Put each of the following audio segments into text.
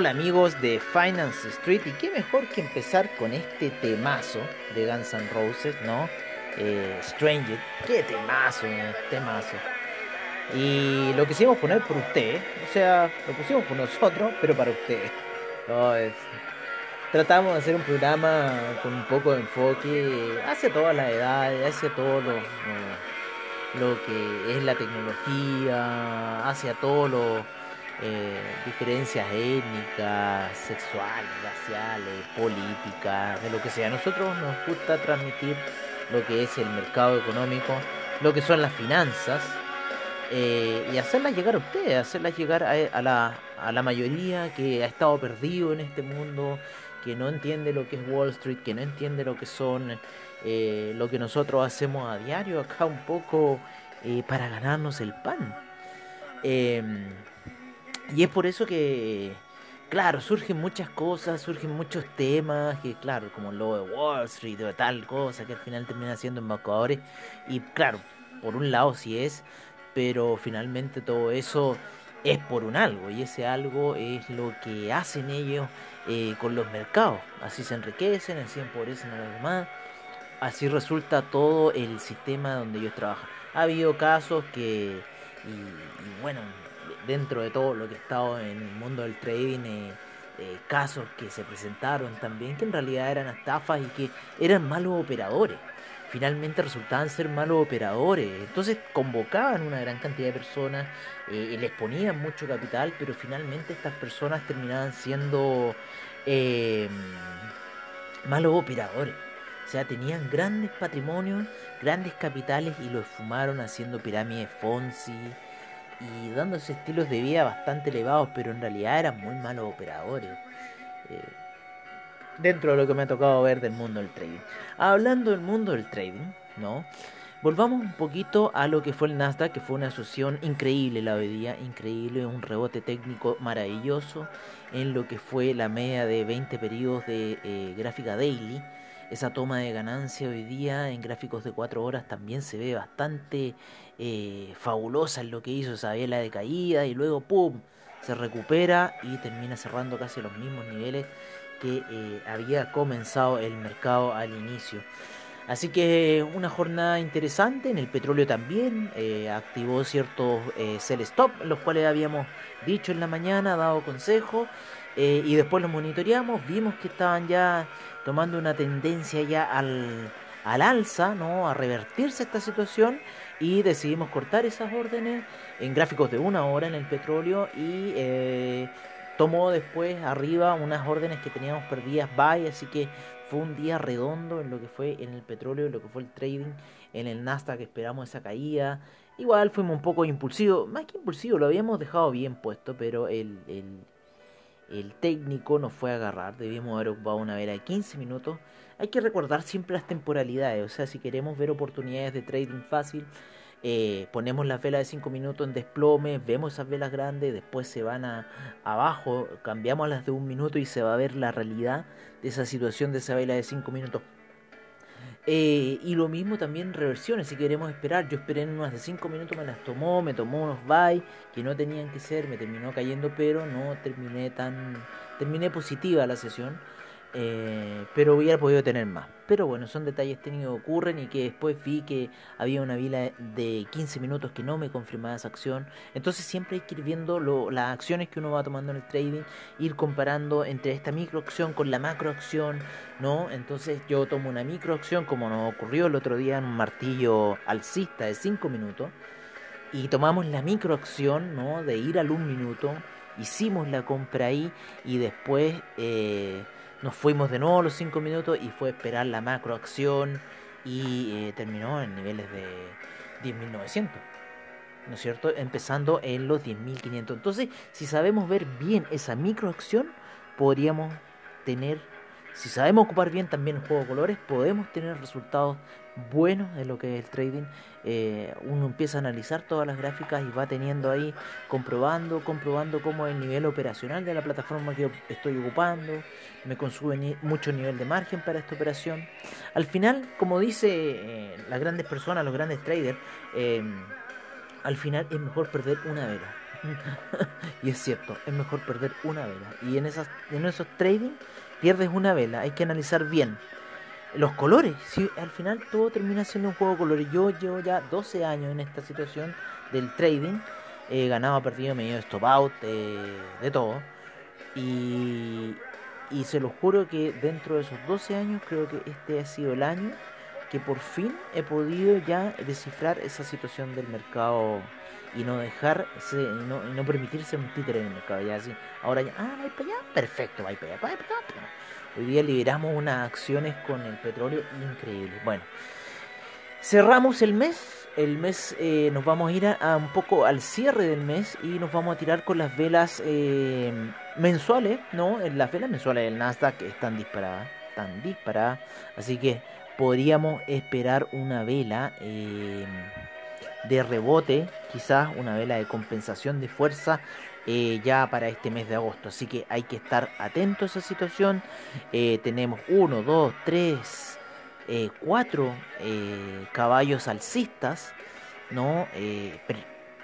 Hola amigos de Finance Street y qué mejor que empezar con este temazo de Guns N' Roses, ¿no? Eh, Stranger, qué temazo, temazo. Y lo quisimos poner por ustedes, o sea, lo pusimos por nosotros, pero para ustedes. tratamos de hacer un programa con un poco de enfoque hacia todas las edades, hacia todo lo, lo que es la tecnología, hacia todo lo eh, diferencias étnicas, sexuales, raciales, políticas, de lo que sea. A nosotros nos gusta transmitir lo que es el mercado económico, lo que son las finanzas, eh, y hacerlas llegar a ustedes, hacerlas llegar a, la, a la mayoría que ha estado perdido en este mundo, que no entiende lo que es Wall Street, que no entiende lo que son eh, lo que nosotros hacemos a diario acá un poco para ganarnos el pan. Y es por eso que, claro, surgen muchas cosas, surgen muchos temas, que claro, como lo de Wall Street o tal cosa, que al final termina siendo embaucadores. Y claro, por un lado sí es, pero finalmente todo eso es por un algo, y ese algo es lo que hacen ellos eh, con los mercados. Así se enriquecen, así empobrecen a los demás. Así resulta todo el sistema donde ellos trabajan. Ha habido casos que, y bueno, dentro de todo lo que ha estado en el mundo del trading, eh, eh, casos que se presentaron también que en realidad eran estafas y que eran malos operadores. Finalmente resultaban ser malos operadores. Entonces convocaban una gran cantidad de personas eh, y les ponían mucho capital, pero finalmente estas personas terminaban siendo malos operadores. O sea, tenían grandes patrimonios, grandes capitales y los fumaron haciendo pirámides Fonsi, y dándose estilos de vida bastante elevados, pero en realidad eran muy malos operadores. Eh, dentro de lo que me ha tocado ver del mundo del trading. Hablando del mundo del trading, ¿no? Volvamos un poquito a lo que fue el Nasdaq, que fue una asociación increíble la hoy día, increíble, un rebote técnico maravilloso en lo que fue la media de 20 periodos de eh, gráfica daily esa toma de ganancia hoy día en gráficos de 4 horas también se ve bastante eh, fabulosa en lo que hizo esa vela de caída y luego ¡pum! se recupera y termina cerrando casi los mismos niveles que eh, había comenzado el mercado al inicio. Así que una jornada interesante, en el petróleo también eh, activó ciertos sell stop, los cuales habíamos dicho en la mañana, dado consejo, y después los monitoreamos, vimos que estaban ya tomando una tendencia ya al, al alza, ¿no? a revertirse esta situación y decidimos cortar esas órdenes en gráficos de una hora en el petróleo y eh, tomó después arriba unas órdenes que teníamos perdidas buy, así que fue un día redondo en lo que fue en el petróleo, en lo que fue el trading, en el Nasdaq esperamos esa caída. Igual fuimos un poco impulsivos, más que impulsivos, lo habíamos dejado bien puesto, pero el, el, el técnico nos fue a agarrar, debíamos haber ocupado una vela de 15 minutos. Hay que recordar siempre las temporalidades, o sea, si queremos ver oportunidades de trading fácil, eh, ponemos la vela de 5 minutos en desplome, vemos esas velas grandes, después se van a, abajo, cambiamos las de un minuto y se va a ver la realidad de esa situación de esa vela de 5 minutos eh, y lo mismo también reversiones, si queremos esperar. Yo esperé en unas de 5 minutos, me las tomó, me tomó unos buy que no tenían que ser, me terminó cayendo, pero no terminé tan. Terminé positiva la sesión. Eh, pero hubiera podido tener más. Pero bueno, son detalles técnicos que ocurren y que después vi que había una vila de 15 minutos que no me confirmaba esa acción. Entonces siempre hay que ir viendo las acciones que uno va tomando en el trading, ir comparando entre esta microacción con la macroacción, ¿no? Entonces yo tomo una microacción como nos ocurrió el otro día en un martillo alcista de 5 minutos y tomamos la microacción, ¿no? De ir al un minuto, hicimos la compra ahí y después... Eh, nos fuimos de nuevo los 5 minutos y fue esperar la macroacción y eh, terminó en niveles de 10.900. ¿no es cierto? Empezando en los 10.500. Entonces, si sabemos ver bien esa microacción, podríamos tener, si sabemos ocupar bien también el juego de colores, podemos tener resultados buenos de lo que es el trading. Eh, uno empieza a analizar todas las gráficas y va teniendo ahí, comprobando, comprobando cómo es el nivel operacional de la plataforma que estoy ocupando, me consume mucho nivel de margen para esta operación. Al final, como dice eh, las grandes personas, los grandes traders, eh, al final es mejor perder una vela. y es cierto, es mejor perder una vela. Y en, esas, en esos trading pierdes una vela. Hay que analizar bien los colores. Si al final todo termina siendo un juego de colores. Yo llevo ya 12 años en esta situación del trading. He ganado, perdido, me he ido stop out, eh, de todo. Y, y se lo juro que dentro de esos 12 años creo que este ha sido el año que por fin he podido ya descifrar esa situación del mercado y no dejarse, y no, no permitirse un títere en el mercado. Ya así, ahora ya, ah, va para allá, perfecto, va para allá, va para allá. Hoy día liberamos unas acciones con el petróleo increíbles. Bueno, cerramos el mes. El mes eh, nos vamos a ir a, un poco al cierre del mes y nos vamos a tirar con las velas eh, mensuales, ¿no? Las velas mensuales del Nasdaq están disparadas, están disparadas. Así que podríamos esperar una vela eh, de rebote, quizás una vela de compensación de fuerza eh, ya para este mes de agosto. Así que hay que estar atento a esa situación. Eh, tenemos 1, 2, 3, 4 caballos alcistas, ¿no?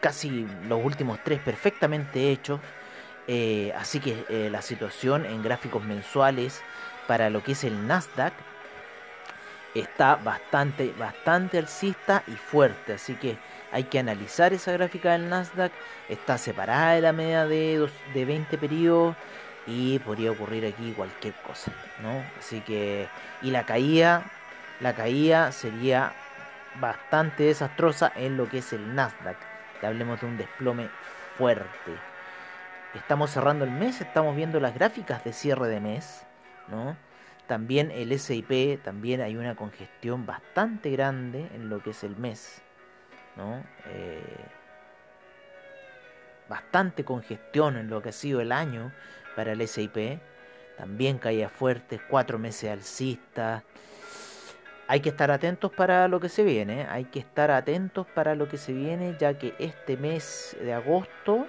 casi los últimos tres perfectamente hechos. así que la situación en gráficos mensuales para lo que es el Nasdaq está bastante, bastante alcista y fuerte. Así que hay que analizar esa gráfica del Nasdaq. Está separada de la media de, de 20 periodos y podría ocurrir aquí cualquier cosa, ¿no? Así que y la caída, la caída sería bastante desastrosa en lo que es el Nasdaq. hablemos de un desplome fuerte. Estamos cerrando el mes, estamos viendo las gráficas de cierre de mes, ¿no? También el SIP, también hay una congestión bastante grande en lo que es el mes. ¿No? Eh, bastante congestión en lo que ha sido el año para el SIP. También caía fuerte, cuatro meses alcista. Hay que estar atentos para lo que se viene, hay que estar atentos para lo que se viene, ya que este mes de agosto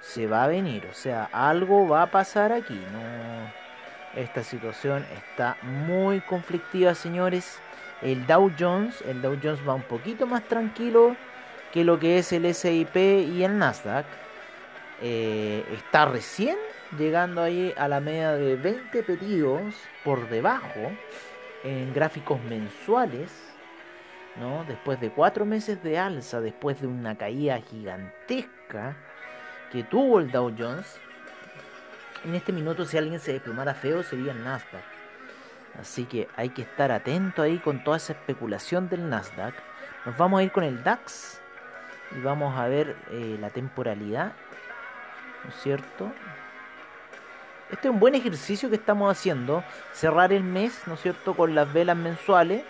se va a venir, o sea, algo va a pasar aquí, esta situación está muy conflictiva, señores. El Dow Jones, el Dow Jones va un poquito más tranquilo que lo que es el SIP y el Nasdaq. Eh, está recién llegando ahí a la media de 20 pedidos por debajo en gráficos mensuales. ¿no? Después de cuatro meses de alza, después de una caída gigantesca que tuvo el Dow Jones, en este minuto si alguien se desplomara feo sería el Nasdaq. Así que hay que estar atento ahí con toda esa especulación del Nasdaq. Nos vamos a ir con el DAX y vamos a ver eh, la temporalidad. ¿No es cierto? Este es un buen ejercicio que estamos haciendo. Cerrar el mes, ¿no es cierto? Con las velas mensuales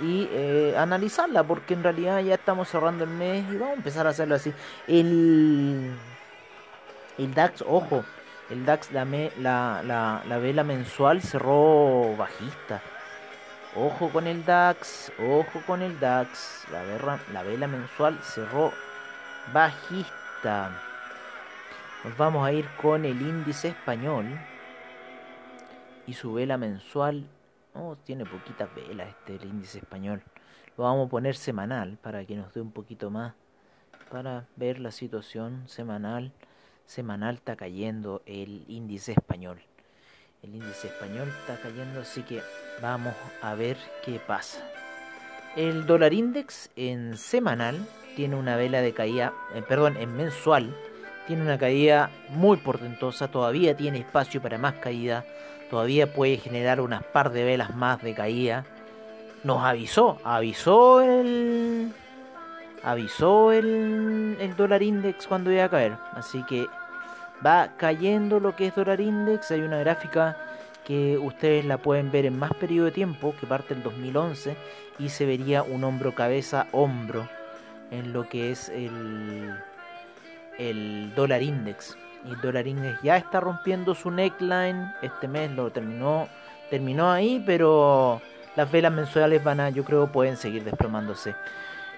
y eh, analizarla porque en realidad ya estamos cerrando el mes y vamos a empezar a hacerlo así. El, el DAX, ojo, el DAX, la, la, la, vela mensual cerró bajista. Ojo con el DAX, ojo con el DAX. La, vela, la vela mensual cerró bajista. Nos vamos a ir con el índice español. Y su vela mensual. Oh, tiene poquitas velas este el índice español. Lo vamos a poner semanal para que nos dé un poquito más. Para ver la situación semanal semanal está cayendo el índice español. El índice español está cayendo, así que vamos a ver qué pasa. El dólar index en semanal tiene una vela de caída, eh, perdón, en mensual tiene una caída muy portentosa, todavía tiene espacio para más caída, todavía puede generar unas par de velas más de caída. Nos avisó, avisó el avisó el, el dólar index cuando iba a caer, así que va cayendo lo que es dólar index. Hay una gráfica que ustedes la pueden ver en más periodo de tiempo, que parte del 2011, y se vería un hombro, cabeza, hombro. en lo que es el, el dólar index. Y el dólar index ya está rompiendo su neckline. Este mes lo terminó, terminó ahí, pero las velas mensuales van a, yo creo, pueden seguir desplomándose.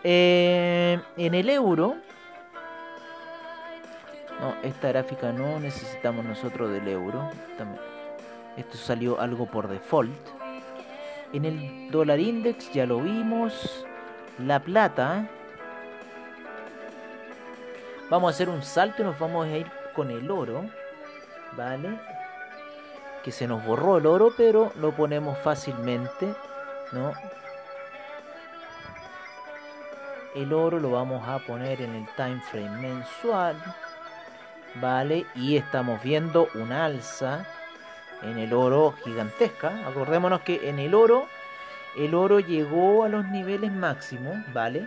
Eh, en el euro, esta gráfica no necesitamos nosotros del euro. Esto salió algo por default. En el dólar index ya lo vimos. La plata. Vamos a hacer un salto y nos vamos a ir con el oro. ¿Vale? Que se nos borró el oro, pero lo ponemos fácilmente. ¿No? El oro lo vamos a poner en el time frame mensual. ¿Vale? Y estamos viendo un alza en el oro gigantesca. Acordémonos que en el oro, el oro llegó a los niveles máximos, ¿vale?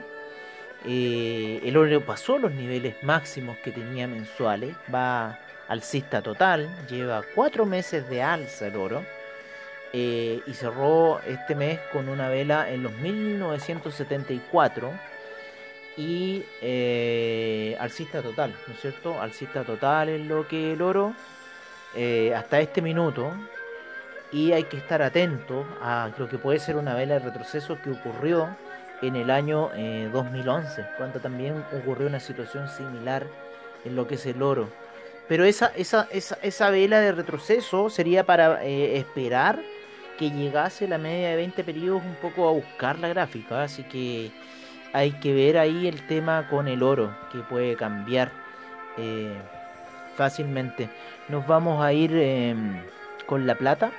Eh, el oro pasó los niveles máximos que tenía mensuales, va alcista total, lleva cuatro meses de alza el oro. Eh, y cerró este mes con una vela en los 1974 y eh, alcista total, ¿no es cierto? Alcista total en lo que el oro eh, hasta este minuto y hay que estar atento a lo que puede ser una vela de retroceso que ocurrió en el año 2011, eh, cuando también ocurrió una situación similar en lo que es el oro. Pero esa, esa, esa, esa vela de retroceso sería para eh, esperar que llegase la media de 20 periodos un poco a buscar la gráfica, así que hay que ver ahí el tema con el oro, que puede cambiar fácilmente. Nos vamos a ir em, con la plata.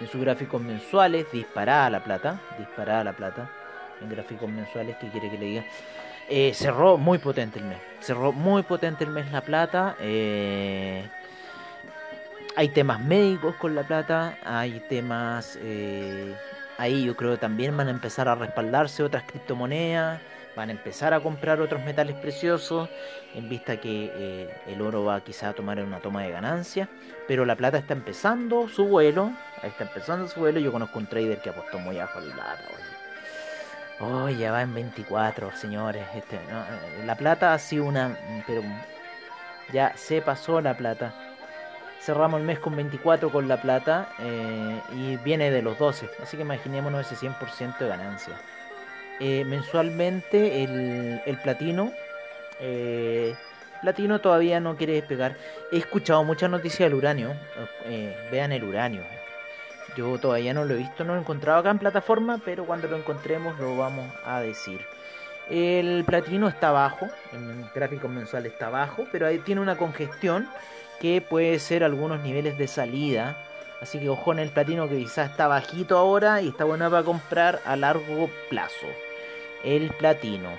En sus gráficos mensuales, disparada la plata. Disparada la plata. En gráficos mensuales, ¿qué quiere que le diga? Eh, cerró muy potente el mes. Cerró muy potente el mes la plata. Eh, hay temas médicos con la plata. Hay temas... Eh, ahí yo creo que también van a empezar a respaldarse otras criptomonedas van a empezar a comprar otros metales preciosos en vista que eh, el oro va quizá a tomar una toma de ganancia, pero la plata está empezando su vuelo, está empezando su vuelo, yo conozco un trader que apostó muy abajo la plata, Oh, ya va en 24, señores. Este, eh, la plata ha sido una... Pero ya se pasó la plata. Cerramos el mes con 24 con la plata eh, y viene de los 12. Así que imaginémonos ese 100% de ganancia. Eh, mensualmente el, platino. Eh, platino todavía no quiere despegar. He escuchado muchas noticias del uranio. Vean el uranio. Yo todavía no lo he visto, no lo he encontrado acá en plataforma, pero cuando lo encontremos lo vamos a decir. El platino está bajo, en gráfico mensual está bajo, pero ahí tiene una congestión que puede ser algunos niveles de salida Así que ojo en el platino que quizás está bajito ahora y está bueno para comprar a largo plazo. El platino.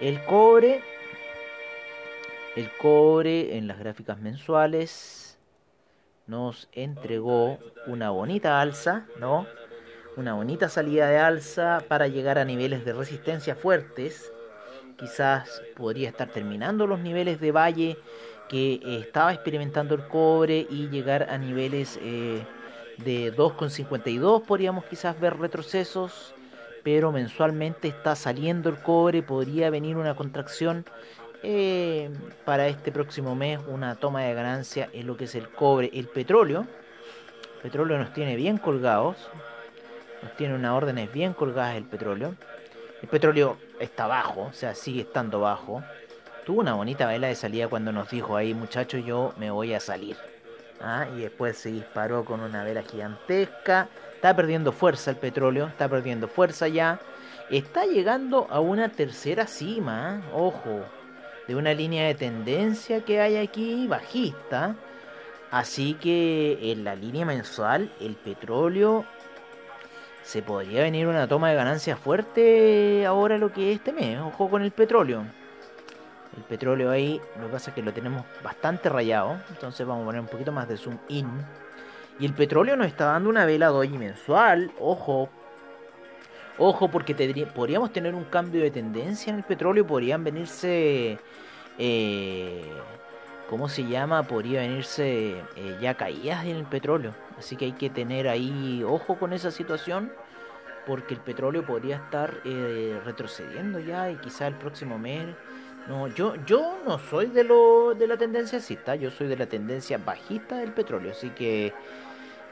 El cobre. El cobre en las gráficas mensuales nos entregó una bonita alza, ¿no? Una bonita salida de alza para llegar a niveles de resistencia fuertes. Quizás podría estar terminando los niveles de valle que eh, estaba experimentando el cobre y llegar a niveles eh, de 2,52 podríamos quizás ver retrocesos, pero mensualmente está saliendo el cobre, podría venir una contracción eh, para este próximo mes, una toma de ganancia en lo que es el cobre, el petróleo. El petróleo nos tiene bien colgados, nos tiene unas órdenes bien colgadas el petróleo. El petróleo está bajo, o sea, sigue estando bajo una bonita vela de salida cuando nos dijo ahí, muchachos, yo me voy a salir. ¿Ah? Y después se disparó con una vela gigantesca. Está perdiendo fuerza el petróleo, está perdiendo fuerza ya. Está llegando a una tercera cima, ¿ah? ojo, de una línea de tendencia que hay aquí bajista. Así que en la línea mensual el petróleo se podría venir una toma de ganancia fuerte ahora lo que es este mes. Ojo con el petróleo el petróleo ahí, lo que pasa es que lo tenemos bastante rayado, entonces vamos a poner un poquito más de zoom in. Y el petróleo nos está dando una vela doji mensual, ojo. Ojo porque podríamos tener un cambio de tendencia en el petróleo, podrían venirse... Eh, ¿Cómo se llama? Podría venirse eh, ya caídas en el petróleo. Así que hay que tener ahí ojo con esa situación porque el petróleo podría estar eh, retrocediendo ya y quizá el próximo mes. No, yo, yo no soy de lo de la tendencia alcista, yo soy de la tendencia bajista del petróleo, así que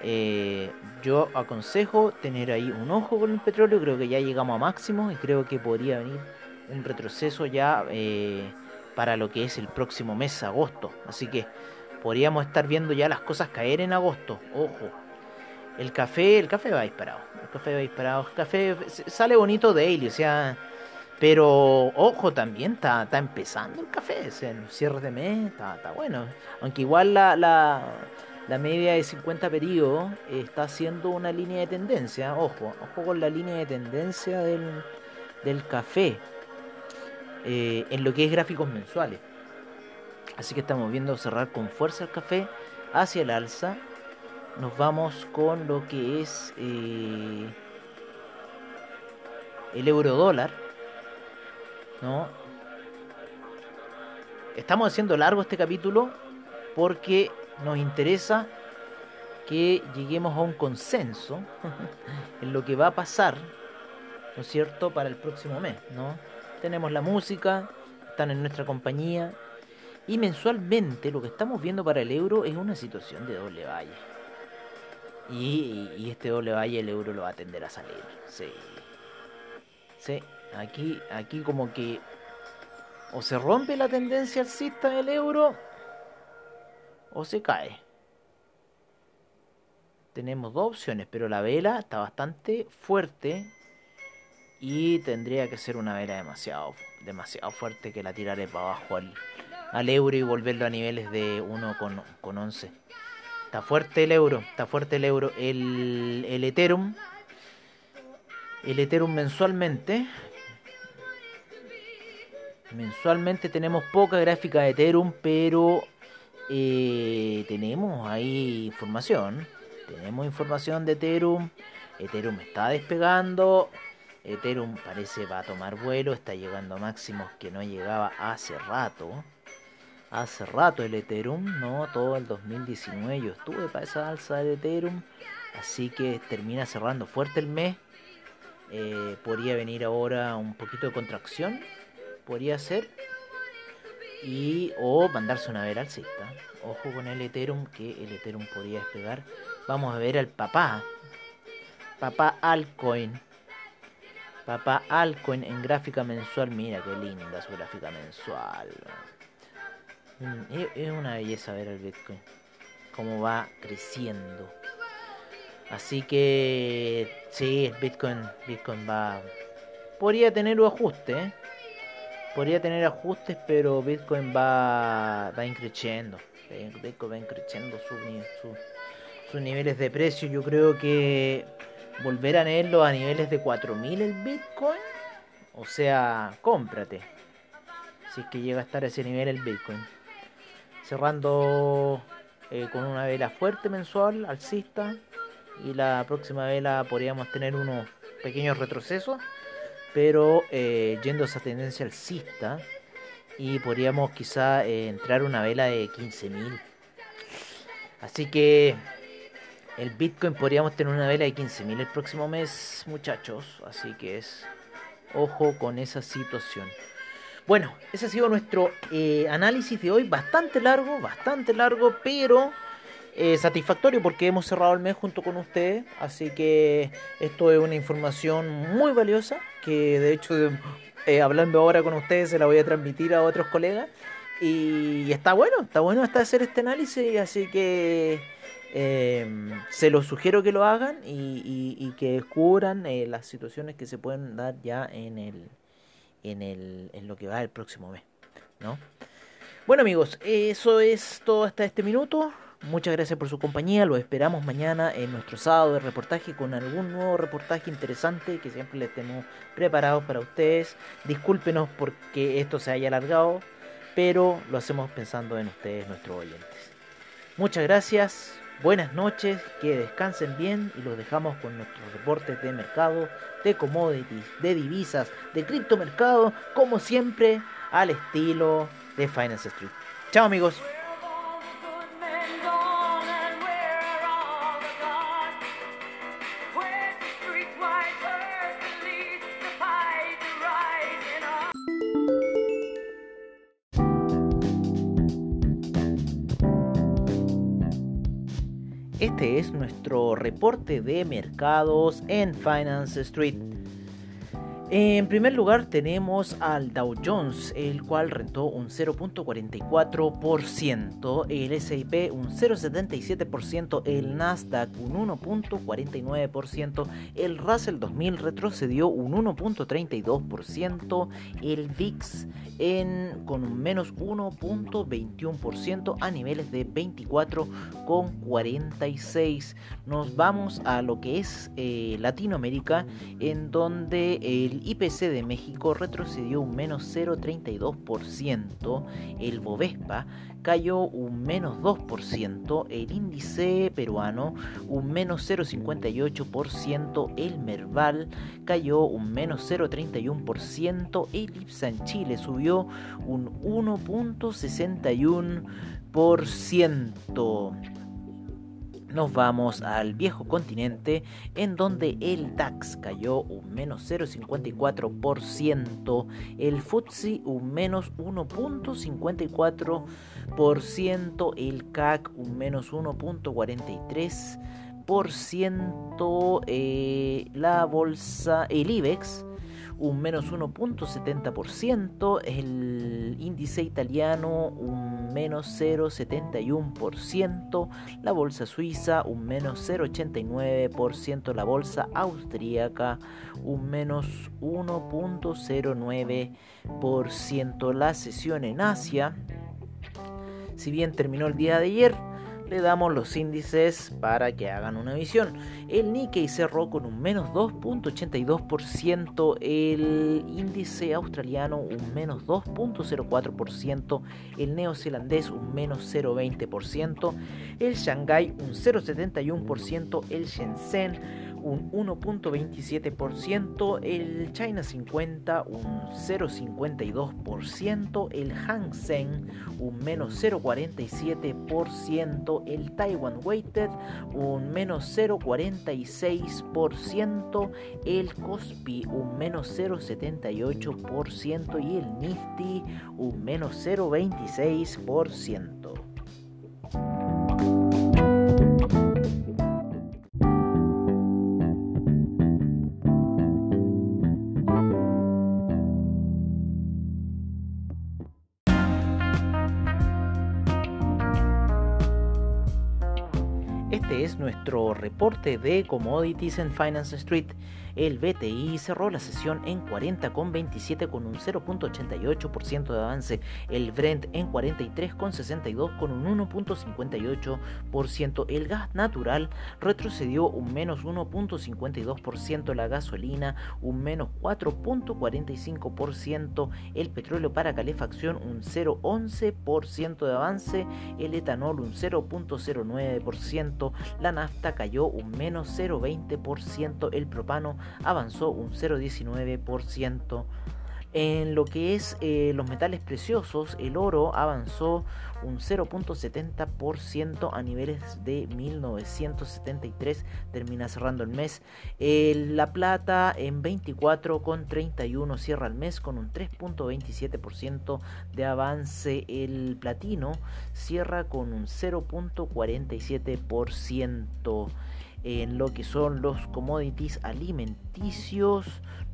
eh, yo aconsejo tener ahí un ojo con el petróleo, creo que ya llegamos a máximo y creo que podría venir un retroceso ya eh, para lo que es el próximo mes, agosto. Así que podríamos estar viendo ya las cosas caer en agosto. Ojo. El café, el café va disparado. El café va disparado. El café sale bonito daily, o sea. Pero ojo, también está, está empezando el café. El cierre de mes está, está bueno. Aunque igual la, la, media de 50 periodos está haciendo una línea de tendencia. Ojo, ojo con la línea de tendencia del, del café. Eh, en lo que es gráficos mensuales. Así que estamos viendo cerrar con fuerza el café hacia el alza. Nos vamos con lo que es eh, el euro dólar. ¿No? Estamos haciendo largo este capítulo porque nos interesa que lleguemos a un consenso en lo que va a pasar, ¿no es cierto?, para el próximo mes, ¿no? Tenemos la música, están en nuestra compañía, y mensualmente lo que estamos viendo para el euro es una situación de doble valle. Y, este doble valle el euro lo va a tender a salir. Sí. Sí. Aquí, aquí como que o se rompe la tendencia alcista del euro o se cae. Tenemos dos opciones, pero la vela está bastante fuerte y tendría que ser una vela demasiado, demasiado fuerte que la tiraré para abajo al, al euro y volverlo a niveles de 1,11. Con, 11. Está fuerte el euro, está fuerte el euro. El, el Ethereum, el Ethereum mensualmente, mensualmente tenemos poca gráfica de Ethereum, pero eh, tenemos ahí información. Tenemos información de Ethereum. Ethereum está despegando. Ethereum parece va a tomar vuelo, está llegando a máximos que no llegaba hace rato hace rato el Ethereum, ¿no? Todo el 2019 yo estuve para esa alza del Ethereum, así que termina cerrando fuerte el mes. Eh, podría venir ahora un poquito de contracción, podría ser, y o mandarse una vela alcista. Ojo con el Ethereum, que el Ethereum podría despegar. Vamos a ver al papá, papá Alcoin. Papá Alcoin en gráfica mensual, mira qué linda su gráfica mensual. Mm, es una belleza ver el Bitcoin, cómo va creciendo. Así que sí, el Bitcoin, Bitcoin va, podría tener un ajuste, ¿eh? Podría tener ajustes, pero Bitcoin va, va increciendo, Bitcoin va increciendo sus niveles de precio. Yo creo que volver a tenerlo a niveles de 4000 el Bitcoin, o sea, cómprate. Si es que llega a estar a ese nivel el Bitcoin cerrando eh, con una vela fuerte mensual, alcista, y la próxima vela podríamos tener unos pequeños retrocesos, pero eh, yendo a esa tendencia alcista, y podríamos quizá eh, entrar una vela de 15.000. Así que el Bitcoin podríamos tener una vela de 15.000 el próximo mes, muchachos. Así que es ojo con esa situación. Bueno, ese ha sido nuestro eh, análisis de hoy, bastante largo, bastante largo, pero satisfactorio porque hemos cerrado el mes junto con ustedes, así que esto es una información muy valiosa que de hecho eh, hablando ahora con ustedes se la voy a transmitir a otros colegas y, está bueno, está bueno hasta hacer este análisis, así que se los sugiero que lo hagan y, y que descubran las situaciones que se pueden dar ya en el en, el, en lo que va el próximo mes. ¿no? Bueno amigos, eso es todo hasta este minuto. Muchas gracias por su compañía. Lo esperamos mañana en nuestro sábado de reportaje con algún nuevo reportaje interesante que siempre les tenemos preparados para ustedes. Discúlpenos porque esto se haya alargado, pero lo hacemos pensando en ustedes, nuestros oyentes. Muchas gracias buenas noches, que descansen bien y los dejamos con nuestros reportes de mercado, de commodities, de divisas, de criptomercado, como siempre, al estilo de Finance Street. Chao amigos. Este es nuestro reporte de mercados en Finance Street. En primer lugar tenemos al Dow Jones, el cual rentó un 0.44%, el S&P un 0.77%, el Nasdaq un 1.49%, el Russell 2000 retrocedió un 1.32%, el VIX en, con un menos 1.21% a niveles de 24.46. Nos vamos a lo que es eh, Latinoamérica, en donde el IPC de México retrocedió un menos 0,32%, el Bovespa cayó un menos 2%, el índice peruano un menos 0,58%, el Merval cayó un menos 0,31%, el IPSA en Chile subió un 1,61% nos vamos al viejo continente en donde el DAX cayó un menos 0,54%, el FTSE un menos 1.54%, el CAC un menos 1.43%, eh, la bolsa, el IBEX un menos 1.70%, el índice italiano un menos 0.71%, la bolsa suiza un menos 0.89%, la bolsa austríaca un menos 1.09%. La sesión en Asia, si bien terminó el día de ayer, le damos los índices para que hagan una visión. El Nikkei cerró con un menos 2.82%, el índice australiano un menos 2.04%, el neozelandés un menos 0.20%, el Shanghai un 0.71%, el Shenzhen un 1.27%, el China 50 un 0.52%, el Hang Seng un menos 0.47%, el Taiwan Weighted un menos 0.46%, el Kospi un menos 0.78% y el Nifty un menos 0.26%. Este es nuestro reporte de Commodities en Finance Street. El BTI cerró la sesión en 40,27 con un 0.88% de avance. El Brent en 43,62 con un 1.58%. El gas natural retrocedió un menos 1.52%. La gasolina un menos 4.45%. El petróleo para calefacción un 0.11% de avance. El etanol un 0.09%. La nafta cayó un menos 0.20%. El propano avanzó un 0,19%. En lo que es eh, los metales preciosos, el oro avanzó un 0.70% a niveles de 1973, termina cerrando el mes. la plata en 24,31 cierra el mes con un 3.27% de avance. El platino cierra con un 0.47% en lo que son los commodities alimenticios.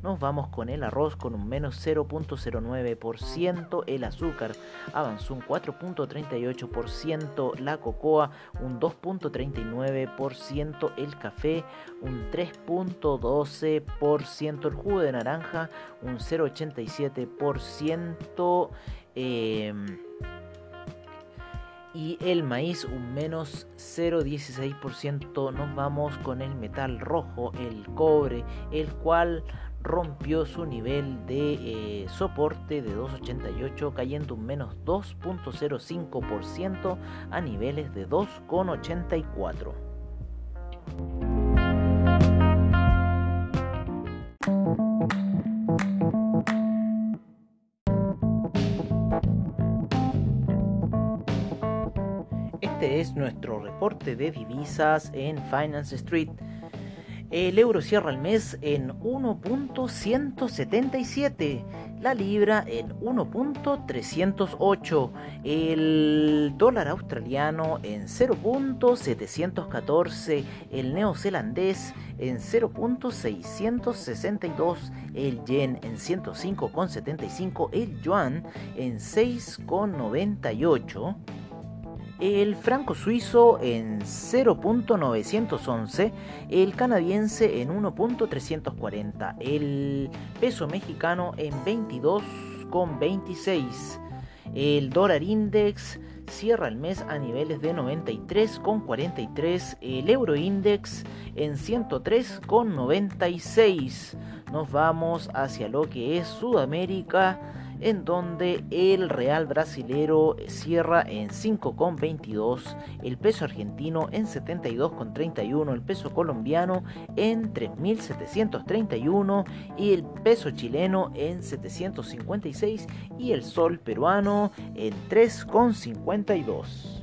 Nos vamos con el arroz con un menos 0.09%, el azúcar avanzó un 4.38%, la cocoa un 2.39%, el café un 3.12%, el jugo de naranja un 0.87%. Eh, y el maíz un menos 0,16%. Nos vamos con el metal rojo, el cobre, el cual rompió su nivel de eh, soporte de 2,88 cayendo un menos 2.05% a niveles de 2,84. Este es nuestro reporte de divisas en Finance Street. El euro cierra el mes en 1.177, la libra en 1.308, el dólar australiano en 0.714, el neozelandés en 0.662, el yen en 105.75, el yuan en 6.98 el franco suizo en 0.911, el canadiense en 1.340, el peso mexicano en 22.26, el dólar index cierra el mes a niveles de 93,43, el euro index en 103,96. Nos vamos hacia lo que es Sudamérica en donde el real brasilero cierra en 5,22, el peso argentino en 72,31, el peso colombiano en 3.731 y el peso chileno en 756 y el sol peruano en 3,52.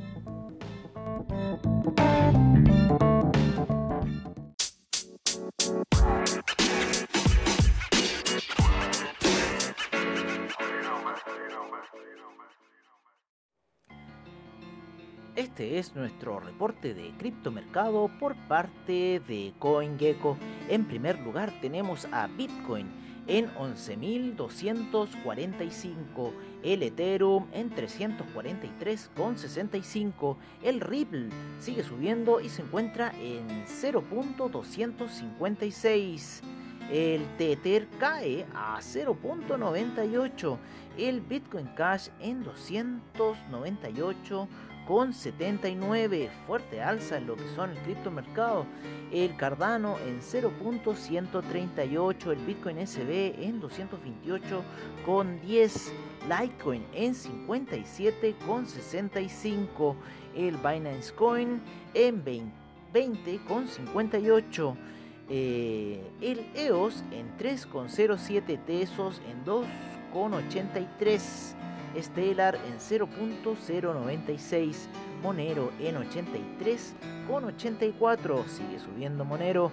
Este es nuestro reporte de criptomercado por parte de CoinGecko. En primer lugar tenemos a Bitcoin en 11.245, el Ethereum en 343,65, el Ripple sigue subiendo y se encuentra en 0.256. El Tether cae a 0.98. El Bitcoin Cash en 298 con 79, fuerte alza en lo que son el criptomercado, el Cardano en 0.138, el Bitcoin SB en 228 con 10, Litecoin en 57 con 65, el Binance Coin en 20 con 58. Eh, el EOS en 3,07 pesos en 2,83 Stellar en 0.096, Monero en 83,84, sigue subiendo Monero,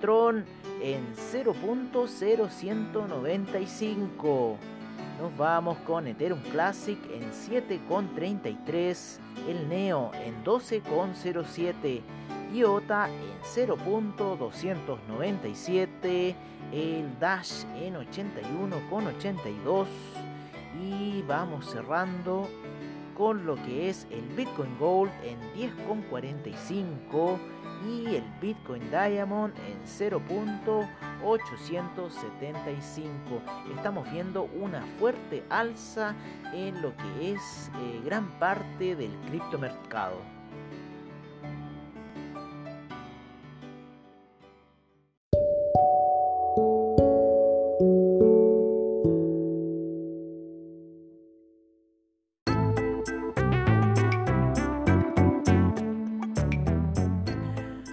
Tron en 0.0195. Nos vamos con Ethereum Classic en 7,33, el Neo en 12,07, IOTA en 0.297, el Dash en 81,82 y vamos cerrando con lo que es el Bitcoin Gold en 10,45 y el Bitcoin Diamond en 0.875. Estamos viendo una fuerte alza en lo que es eh, gran parte del criptomercado.